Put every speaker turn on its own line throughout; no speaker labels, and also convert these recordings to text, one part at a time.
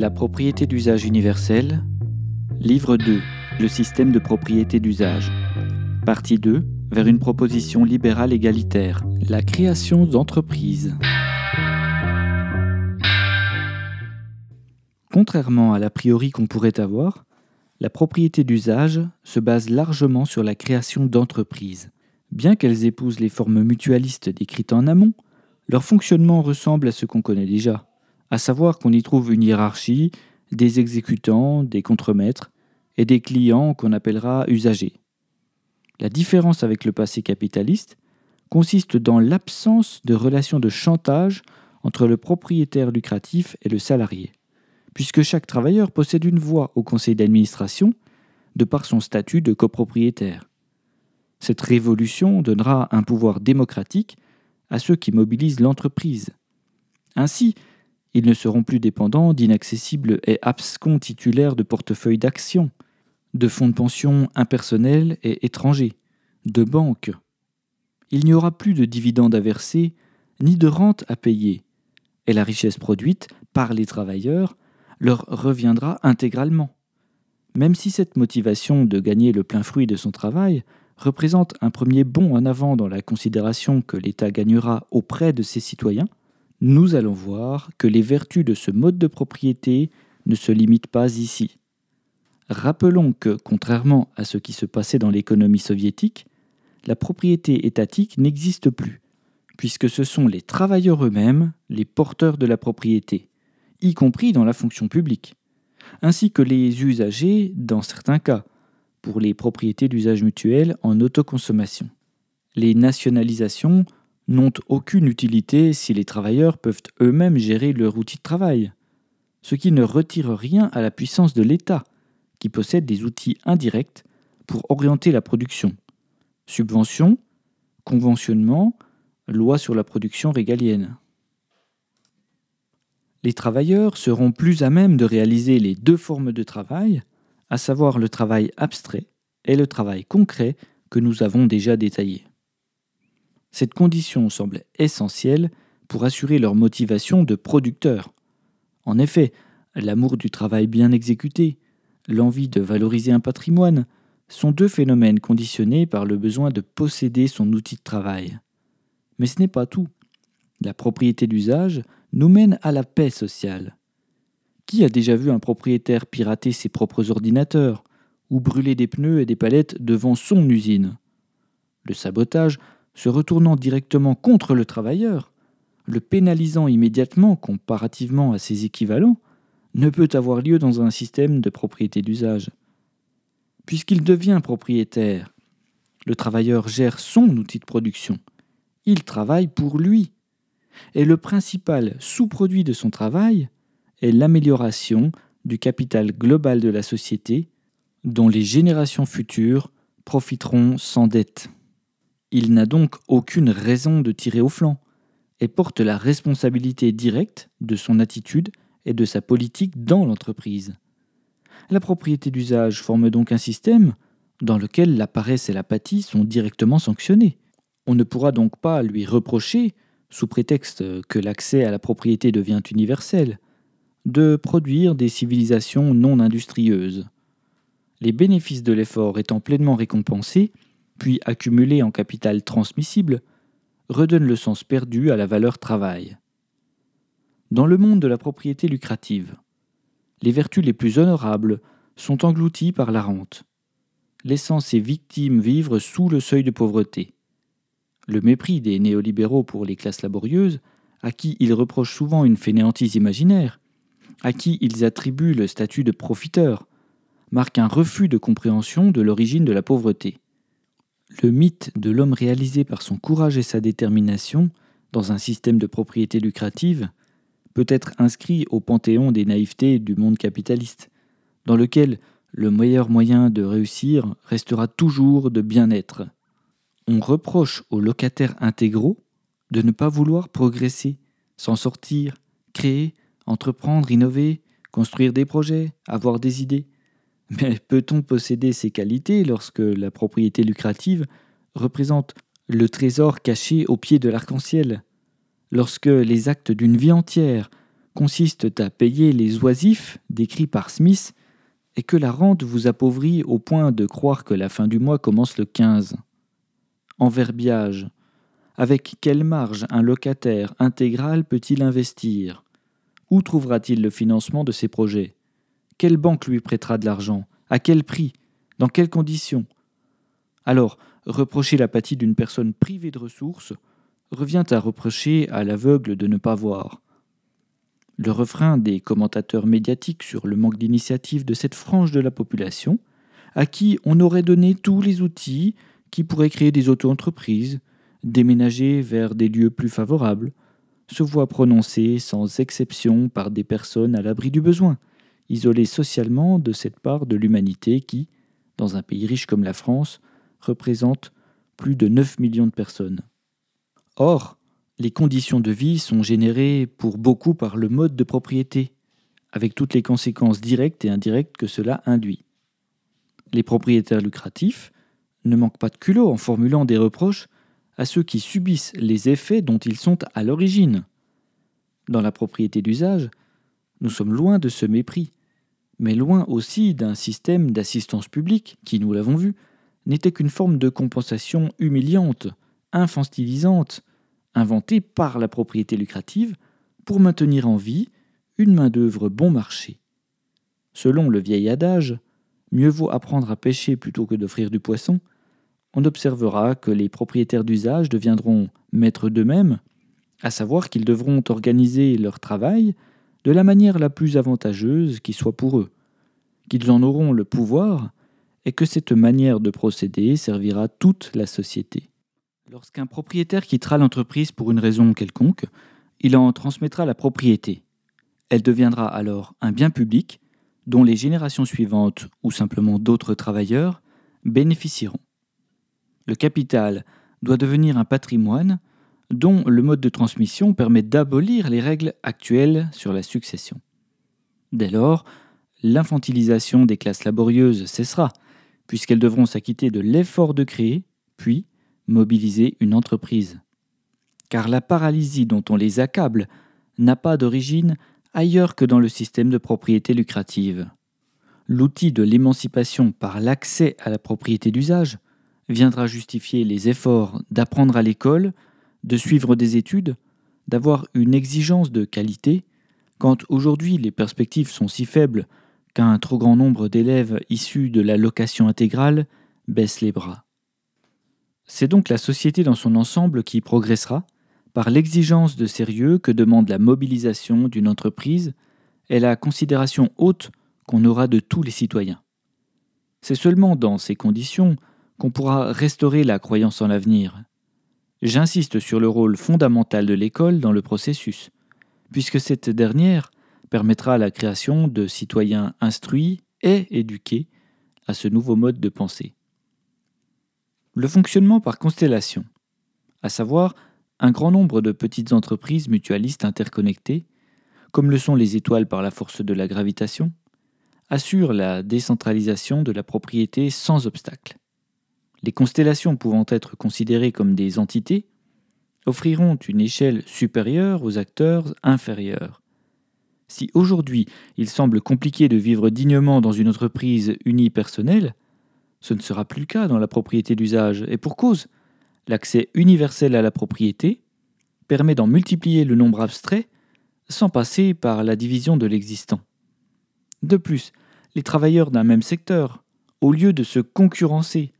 La propriété d'usage universelle. Livre 2. Le système de propriété d'usage. Partie 2. Vers une proposition libérale égalitaire. La création d'entreprises. Contrairement à l'a priori qu'on pourrait avoir, la propriété d'usage se base largement sur la création d'entreprises. Bien qu'elles épousent les formes mutualistes décrites en amont, leur fonctionnement ressemble à ce qu'on connaît déjà, à savoir qu'on y trouve une hiérarchie, des exécutants, des contremaîtres et des clients qu'on appellera usagers. La différence avec le passé capitaliste consiste dans l'absence de relation de chantage entre le propriétaire lucratif et le salarié, puisque chaque travailleur possède une voix au conseil d'administration de par son statut de copropriétaire. Cette révolution donnera un pouvoir démocratique à ceux qui mobilisent l'entreprise. Ainsi, ils ne seront plus dépendants d'inaccessibles et abscons titulaires de portefeuilles d'actions, de fonds de pension impersonnels et étrangers, de banques. Il n'y aura plus de dividendes à verser, ni de rentes à payer, et la richesse produite par les travailleurs leur reviendra intégralement. Même si cette motivation de gagner le plein fruit de son travail représente un premier bond en avant dans la considération que l'État gagnera auprès de ses citoyens, nous allons voir que les vertus de ce mode de propriété ne se limitent pas ici. Rappelons que, contrairement à ce qui se passait dans l'économie soviétique, la propriété étatique n'existe plus, puisque ce sont les travailleurs eux-mêmes les porteurs de la propriété, y compris dans la fonction publique, ainsi que les usagers dans certains cas, pour les propriétés d'usage mutuel en autoconsommation. Les nationalisations n'ont aucune utilité si les travailleurs peuvent eux-mêmes gérer leur outil de travail, ce qui ne retire rien à la puissance de l'État, qui possède des outils indirects pour orienter la production. Subventions, conventionnement, loi sur la production régalienne. Les travailleurs seront plus à même de réaliser les deux formes de travail, à savoir le travail abstrait et le travail concret que nous avons déjà détaillé. Cette condition semble essentielle pour assurer leur motivation de producteurs. En effet, l'amour du travail bien exécuté, l'envie de valoriser un patrimoine, sont deux phénomènes conditionnés par le besoin de posséder son outil de travail. Mais ce n'est pas tout. La propriété d'usage nous mène à la paix sociale. Qui a déjà vu un propriétaire pirater ses propres ordinateurs ou brûler des pneus et des palettes devant son usine? Le sabotage se retournant directement contre le travailleur, le pénalisant immédiatement comparativement à ses équivalents, ne peut avoir lieu dans un système de propriété d'usage. Puisqu'il devient propriétaire, le travailleur gère son outil de production. Il travaille pour lui. Et le principal sous-produit de son travail est l'amélioration du capital global de la société dont les générations futures profiteront sans dette. Il n'a donc aucune raison de tirer au flanc et porte la responsabilité directe de son attitude et de sa politique dans l'entreprise. La propriété d'usage forme donc un système dans lequel la paresse et l'apathie sont directement sanctionnées. On ne pourra donc pas lui reprocher, sous prétexte que l'accès à la propriété devient universel, de produire des civilisations non industrieuses. Les bénéfices de l'effort étant pleinement récompensés, puis accumulés en capital transmissible, redonnent le sens perdu à la valeur travail. Dans le monde de la propriété lucrative, les vertus les plus honorables sont englouties par la rente, laissant ses victimes vivre sous le seuil de pauvreté. Le mépris des néolibéraux pour les classes laborieuses, à qui ils reprochent souvent une fainéantise imaginaire, à qui ils attribuent le statut de profiteur, marque un refus de compréhension de l'origine de la pauvreté. Le mythe de l'homme réalisé par son courage et sa détermination dans un système de propriété lucrative peut être inscrit au panthéon des naïvetés du monde capitaliste, dans lequel le meilleur moyen de réussir restera toujours de bien-être. On reproche aux locataires intégraux de ne pas vouloir progresser, s'en sortir, créer, entreprendre, innover, construire des projets, avoir des idées. Mais peut-on posséder ces qualités lorsque la propriété lucrative représente le trésor caché au pied de l'arc-en-ciel? Lorsque les actes d'une vie entière consistent à payer les oisifs décrits par Smith et que la rente vous appauvrit au point de croire que la fin du mois commence le 15. En verbiage, avec quelle marge un locataire intégral peut-il investir? Où trouvera-t-il le financement de ses projets? Quelle banque lui prêtera de l'argent? À quel prix? Dans quelles conditions? Alors, reprocher l'apathie d'une personne privée de ressources revient à reprocher à l'aveugle de ne pas voir. Le refrain des commentateurs médiatiques sur le manque d'initiative de cette frange de la population, à qui on aurait donné tous les outils qui pourraient créer des auto-entreprises, déménager vers des lieux plus favorables, se voit prononcé sans exception par des personnes à l'abri du besoin, isolées socialement de cette part de l'humanité qui, dans un pays riche comme la France, représente plus de 9 millions de personnes. Or, les conditions de vie sont générées pour beaucoup par le mode de propriété, avec toutes les conséquences directes et indirectes que cela induit. Les propriétaires lucratifs ne manquent pas de culot en formulant des reproches à ceux qui subissent les effets dont ils sont à l'origine. Dans la propriété d'usage, nous sommes loin de ce mépris, mais loin aussi d'un système d'assistance publique qui, nous l'avons vu, n'était qu'une forme de compensation humiliante, infantilisante, inventé par la propriété lucrative pour maintenir en vie une main-d'œuvre bon marché. Selon le vieil adage, mieux vaut apprendre à pêcher plutôt que d'offrir du poisson, on observera que les propriétaires d'usage deviendront maîtres d'eux-mêmes, à savoir qu'ils devront organiser leur travail de la manière la plus avantageuse qui soit pour eux, qu'ils en auront le pouvoir et que cette manière de procéder servira toute la société. Lorsqu'un propriétaire quittera l'entreprise pour une raison quelconque, il en transmettra la propriété. Elle deviendra alors un bien public dont les générations suivantes ou simplement d'autres travailleurs bénéficieront. Le capital doit devenir un patrimoine dont le mode de transmission permet d'abolir les règles actuelles sur la succession. Dès lors, l'infantilisation des classes laborieuses cessera, puisqu'elles devront s'acquitter de l'effort de créer, puis mobiliser une entreprise. Car la paralysie dont on les accable n'a pas d'origine ailleurs que dans le système de propriété lucrative. L'outil de l'émancipation par l'accès à la propriété d'usage viendra justifier les efforts d'apprendre à l'école, de suivre des études, d'avoir une exigence de qualité, quand aujourd'hui les perspectives sont si faibles qu'un trop grand nombre d'élèves issus de la location intégrale baissent les bras. C'est donc la société dans son ensemble qui progressera par l'exigence de sérieux que demande la mobilisation d'une entreprise et la considération haute qu'on aura de tous les citoyens. C'est seulement dans ces conditions qu'on pourra restaurer la croyance en l'avenir. J'insiste sur le rôle fondamental de l'école dans le processus, puisque cette dernière permettra la création de citoyens instruits et éduqués à ce nouveau mode de pensée. Le fonctionnement par constellation, à savoir un grand nombre de petites entreprises mutualistes interconnectées, comme le sont les étoiles par la force de la gravitation, assure la décentralisation de la propriété sans obstacle. Les constellations pouvant être considérées comme des entités offriront une échelle supérieure aux acteurs inférieurs. Si aujourd'hui il semble compliqué de vivre dignement dans une entreprise unipersonnelle, ce ne sera plus le cas dans la propriété d'usage, et pour cause. L'accès universel à la propriété permet d'en multiplier le nombre abstrait sans passer par la division de l'existant. De plus, les travailleurs d'un même secteur, au lieu de se concurrencer,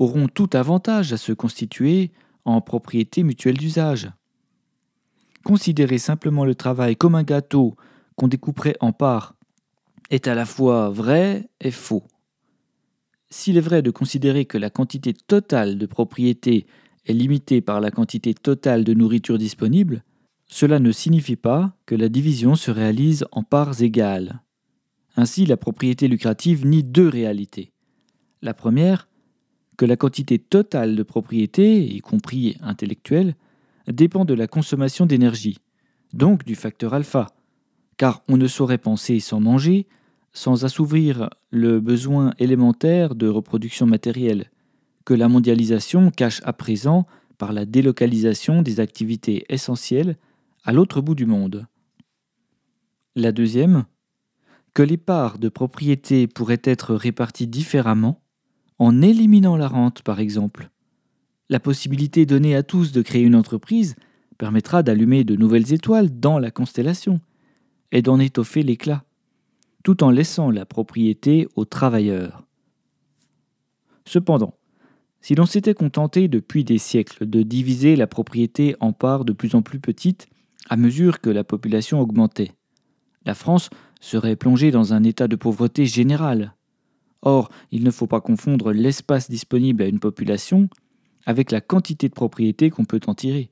auront tout avantage à se constituer en propriété mutuelle d'usage. Considérer simplement le travail comme un gâteau qu'on découperait en parts est à la fois vrai et faux. S'il est vrai de considérer que la quantité totale de propriété est limitée par la quantité totale de nourriture disponible, cela ne signifie pas que la division se réalise en parts égales. Ainsi, la propriété lucrative nie deux réalités. La première, que la quantité totale de propriété, y compris intellectuelle, dépend de la consommation d'énergie, donc du facteur alpha, car on ne saurait penser sans manger, sans assouvir le besoin élémentaire de reproduction matérielle, que la mondialisation cache à présent par la délocalisation des activités essentielles à l'autre bout du monde. La deuxième, que les parts de propriété pourraient être réparties différemment, en éliminant la rente par exemple. La possibilité donnée à tous de créer une entreprise permettra d'allumer de nouvelles étoiles dans la constellation et d'en étoffer l'éclat, tout en laissant la propriété aux travailleurs. Cependant, si l'on s'était contenté depuis des siècles de diviser la propriété en parts de plus en plus petites à mesure que la population augmentait, la France serait plongée dans un état de pauvreté générale. Or, il ne faut pas confondre l'espace disponible à une population avec la quantité de propriété qu'on peut en tirer.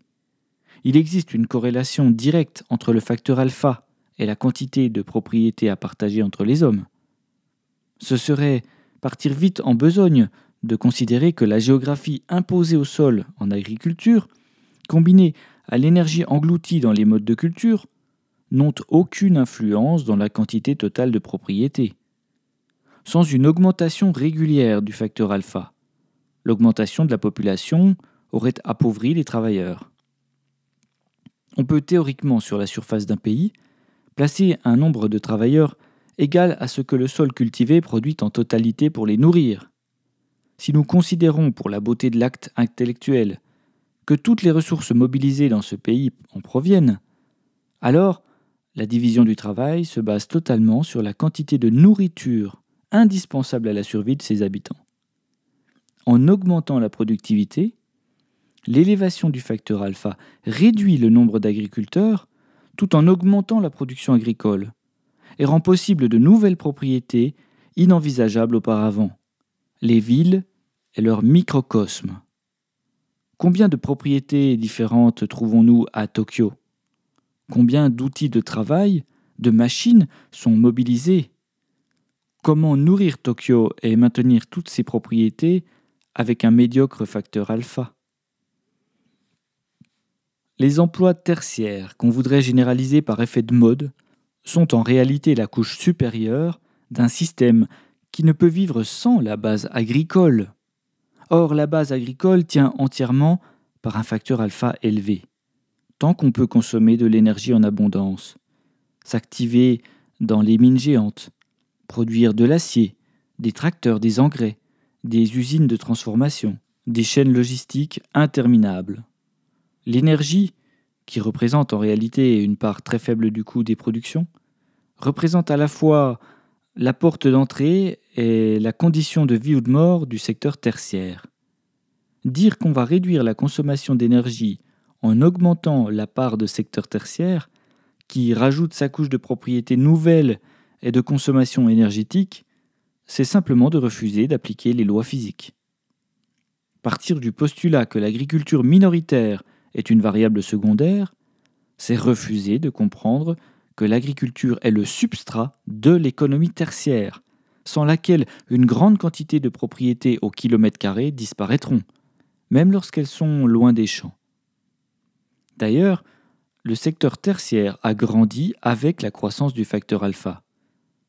Il existe une corrélation directe entre le facteur alpha et la quantité de propriété à partager entre les hommes. Ce serait partir vite en besogne de considérer que la géographie imposée au sol en agriculture, combinée à l'énergie engloutie dans les modes de culture, n'ont aucune influence dans la quantité totale de propriété. Sans une augmentation régulière du facteur alpha, l'augmentation de la population aurait appauvri les travailleurs. On peut théoriquement, sur la surface d'un pays, placer un nombre de travailleurs égal à ce que le sol cultivé produit en totalité pour les nourrir. Si nous considérons pour la beauté de l'acte intellectuel que toutes les ressources mobilisées dans ce pays en proviennent, alors la division du travail se base totalement sur la quantité de nourriture indispensable à la survie de ses habitants. En augmentant la productivité, l'élévation du facteur alpha réduit le nombre d'agriculteurs tout en augmentant la production agricole et rend possible de nouvelles propriétés inenvisageables auparavant. Les villes et leur microcosme. Combien de propriétés différentes trouvons-nous à Tokyo? Combien d'outils de travail, de machines sont mobilisés? Comment nourrir Tokyo et maintenir toutes ces propriétés avec un médiocre facteur alpha Les emplois tertiaires qu'on voudrait généraliser par effet de mode sont en réalité la couche supérieure d'un système qui ne peut vivre sans la base agricole. Or, la base agricole tient entièrement par un facteur alpha élevé. Tant qu'on peut consommer de l'énergie en abondance, s'activer dans les mines géantes, produire de l'acier, des tracteurs, des engrais, des usines de transformation, des chaînes logistiques interminables. L'énergie, qui représente en réalité une part très faible du coût des productions, représente à la fois la porte d'entrée est la condition de vie ou de mort du secteur tertiaire. Dire qu'on va réduire la consommation d'énergie en augmentant la part de secteur tertiaire, qui rajoute sa couche de propriété nouvelle et de consommation énergétique, c'est simplement de refuser d'appliquer les lois physiques. Partir du postulat que l'agriculture minoritaire est une variable secondaire, c'est refuser de comprendre que l'agriculture est le substrat de l'économie tertiaire, sans laquelle une grande quantité de propriétés au kilomètre carré disparaîtront, même lorsqu'elles sont loin des champs. D'ailleurs, le secteur tertiaire a grandi avec la croissance du facteur alpha.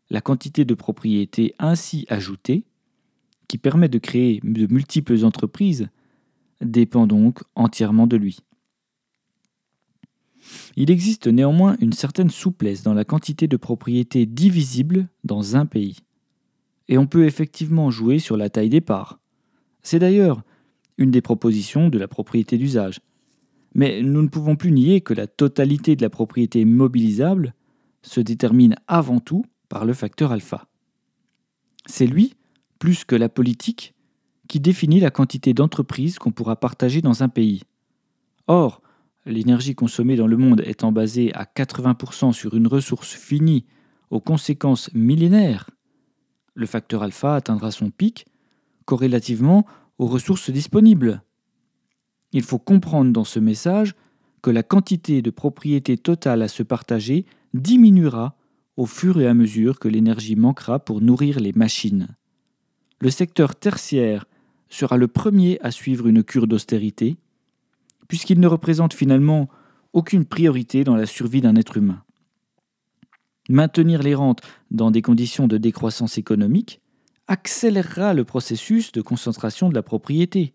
La quantité de propriétés ainsi ajoutée, qui permet de créer de multiples entreprises, dépend donc entièrement de lui. Il existe néanmoins une certaine souplesse dans la quantité de propriétés divisibles dans un pays. Et on peut effectivement jouer sur la taille des parts. C'est d'ailleurs une des propositions de la propriété d'usage. Mais nous ne pouvons plus nier que la totalité de la propriété mobilisable se détermine avant tout par le facteur alpha. C'est lui, plus que la politique, qui définit la quantité d'entreprises qu'on pourra partager dans un pays. Or, l'énergie consommée dans le monde étant basée à 80% sur une ressource finie aux conséquences millénaires, le facteur alpha atteindra son pic corrélativement aux ressources disponibles. Il faut comprendre dans ce message que la quantité de propriété totale à se partager diminuera au fur et à mesure que l'énergie manquera pour nourrir les machines. Le secteur tertiaire sera le premier à suivre une cure d'austérité, puisqu'il ne représente finalement aucune priorité dans la survie d'un être humain. Maintenir les rentes dans des conditions de décroissance économique accélérera le processus de concentration de la propriété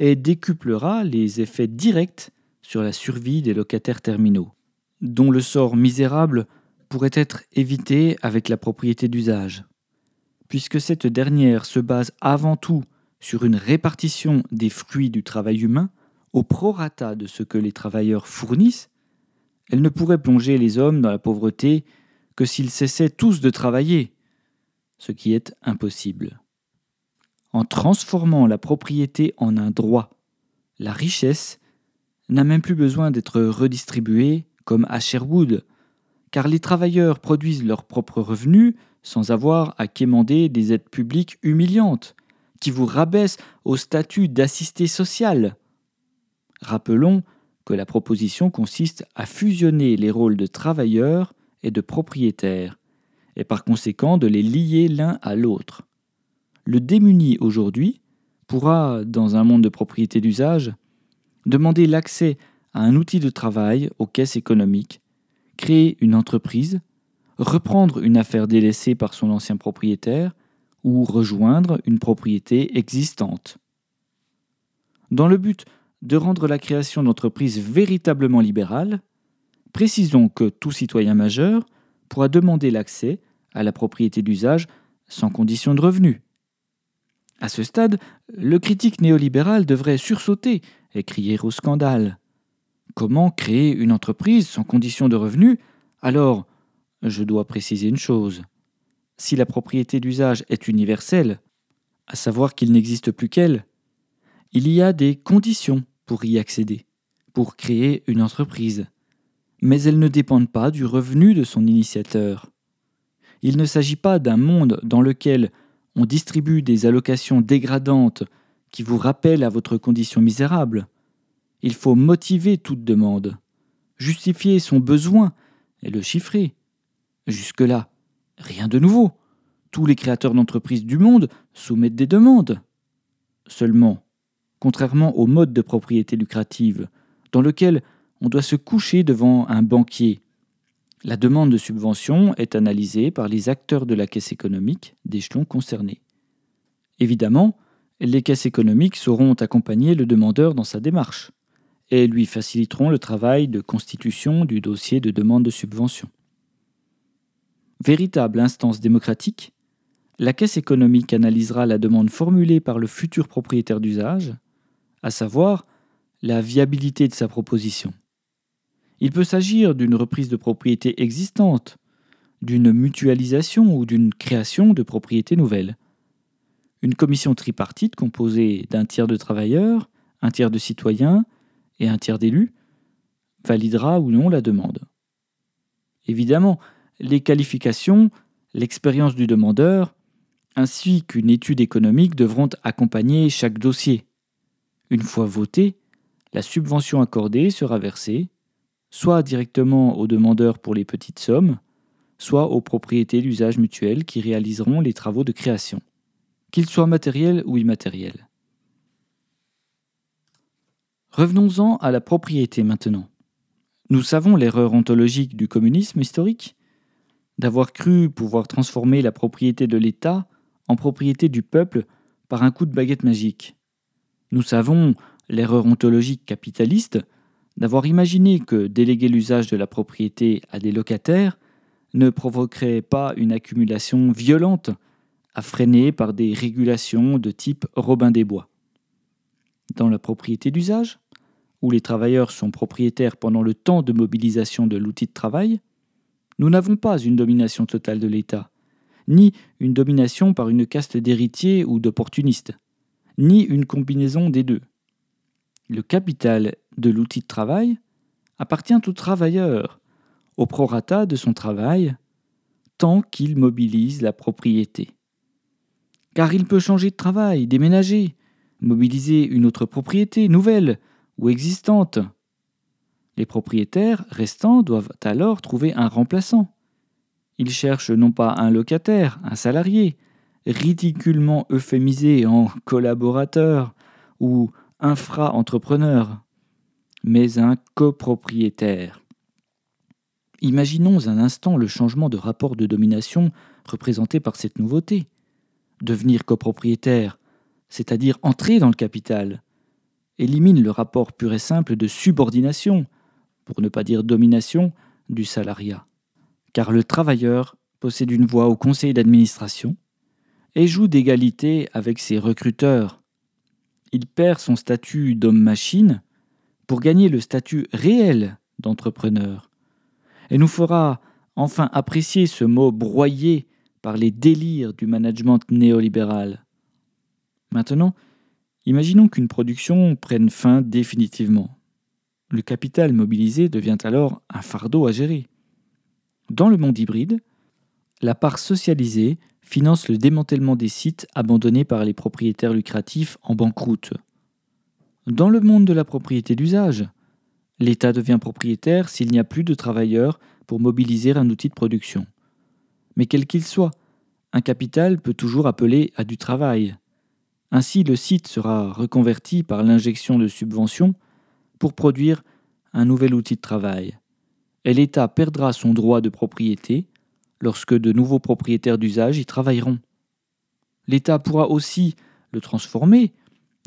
et décuplera les effets directs sur la survie des locataires terminaux, dont le sort misérable pourrait être évité avec la propriété d'usage, puisque cette dernière se base avant tout sur une répartition des fruits du travail humain au prorata de ce que les travailleurs fournissent, elle ne pourrait plonger les hommes dans la pauvreté que s'ils cessaient tous de travailler, ce qui est impossible. En transformant la propriété en un droit, la richesse n'a même plus besoin d'être redistribuée comme à Sherwood, car les travailleurs produisent leurs propres revenus sans avoir à quémander des aides publiques humiliantes, qui vous rabaissent au statut d'assisté social. Rappelons que la proposition consiste à fusionner les rôles de travailleurs et de propriétaires, et par conséquent de les lier l'un à l'autre. Le démuni aujourd'hui pourra, dans un monde de propriété d'usage, demander l'accès à un outil de travail aux caisses économiques, créer une entreprise, reprendre une affaire délaissée par son ancien propriétaire ou rejoindre une propriété existante. Dans le but de rendre la création d'entreprises véritablement libérale, précisons que tout citoyen majeur pourra demander l'accès à la propriété d'usage sans condition de revenu. À ce stade, le critique néolibéral devrait sursauter et crier au scandale. Comment créer une entreprise sans condition de revenu? Alors, je dois préciser une chose. Si la propriété d'usage est universelle, à savoir qu'il n'existe plus qu'elle, il y a des conditions pour y accéder, pour créer une entreprise. Mais elles ne dépendent pas du revenu de son initiateur. Il ne s'agit pas d'un monde dans lequel on distribue des allocations dégradantes qui vous rappellent à votre condition misérable. Il faut motiver toute demande, justifier son besoin et le chiffrer. Jusque-là, rien de nouveau. Tous les créateurs d'entreprises du monde soumettent des demandes. Seulement, contrairement au mode de propriété lucrative, dans lequel on doit se coucher devant un banquier. La demande de subvention est analysée par les acteurs de la caisse économique d'échelon concerné. Évidemment, les caisses économiques sauront accompagner le demandeur dans sa démarche et lui faciliteront le travail de constitution du dossier de demande de subvention. Véritable instance démocratique, la caisse économique analysera la demande formulée par le futur propriétaire d'usage à savoir la viabilité de sa proposition. Il peut s'agir d'une reprise de propriété existante, d'une mutualisation ou d'une création de propriétés nouvelles. Une commission tripartite composée d'un tiers de travailleurs, un tiers de citoyens et un tiers d'élus validera ou non la demande. Évidemment, les qualifications, l'expérience du demandeur, ainsi qu'une étude économique devront accompagner chaque dossier. Une fois votée, la subvention accordée sera versée soit directement aux demandeurs pour les petites sommes, soit aux propriétés d'usage mutuel qui réaliseront les travaux de création, qu'ils soient matériels ou immatériels. Revenons-en à la propriété maintenant. Nous savons l'erreur ontologique du communisme historique, d'avoir cru pouvoir transformer la propriété de l'État en propriété du peuple par un coup de baguette magique. Nous savons l'erreur ontologique capitaliste d'avoir imaginé que déléguer l'usage de la propriété à des locataires ne provoquerait pas une accumulation violente à freiner par des régulations de type Robin des Bois. Dans la propriété d'usage, où les travailleurs sont propriétaires pendant le temps de mobilisation de l'outil de travail, nous n'avons pas une domination totale de l'État, ni une domination par une caste d'héritiers ou d'opportunistes ni une combinaison des deux. Le capital de l'outil de travail appartient au travailleur, au prorata de son travail, tant qu'il mobilise la propriété. Car il peut changer de travail, déménager, mobiliser une autre propriété nouvelle ou existante. Les propriétaires restants doivent alors trouver un remplaçant. Ils cherchent non pas un locataire, un salarié, ridiculement euphémisé en collaborateur ou infra-entrepreneur, mais un copropriétaire. Imaginons un instant le changement de rapport de domination représenté par cette nouveauté. Devenir copropriétaire, c'est-à-dire entrer dans le capital, élimine le rapport pur et simple de subordination, pour ne pas dire domination, du salariat. car le travailleur possède une voix au conseil d'administration et joue d'égalité avec ses recruteurs. Il perd son statut d'homme-machine pour gagner le statut réel d'entrepreneur et nous fera enfin apprécier ce mot broyé par les délires du management néolibéral. Maintenant, imaginons qu'une production prenne fin définitivement. Le capital mobilisé devient alors un fardeau à gérer. Dans le monde hybride, la part socialisée finance le démantèlement des sites abandonnés par les propriétaires lucratifs en banqueroute. Dans le monde de la propriété d'usage, l'État devient propriétaire s'il n'y a plus de travailleurs pour mobiliser un outil de production. Mais quel qu'il soit, un capital peut toujours appeler à du travail. Ainsi, le site sera reconverti par l'injection de subventions pour produire un nouvel outil de travail. Et l'État perdra son droit de propriété lorsque de nouveaux propriétaires d'usage y travailleront. L'État pourra aussi le transformer,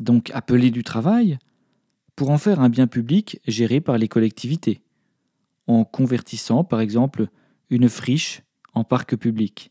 donc appeler du travail, pour en faire un bien public géré par les collectivités, en convertissant par exemple une friche en parc public.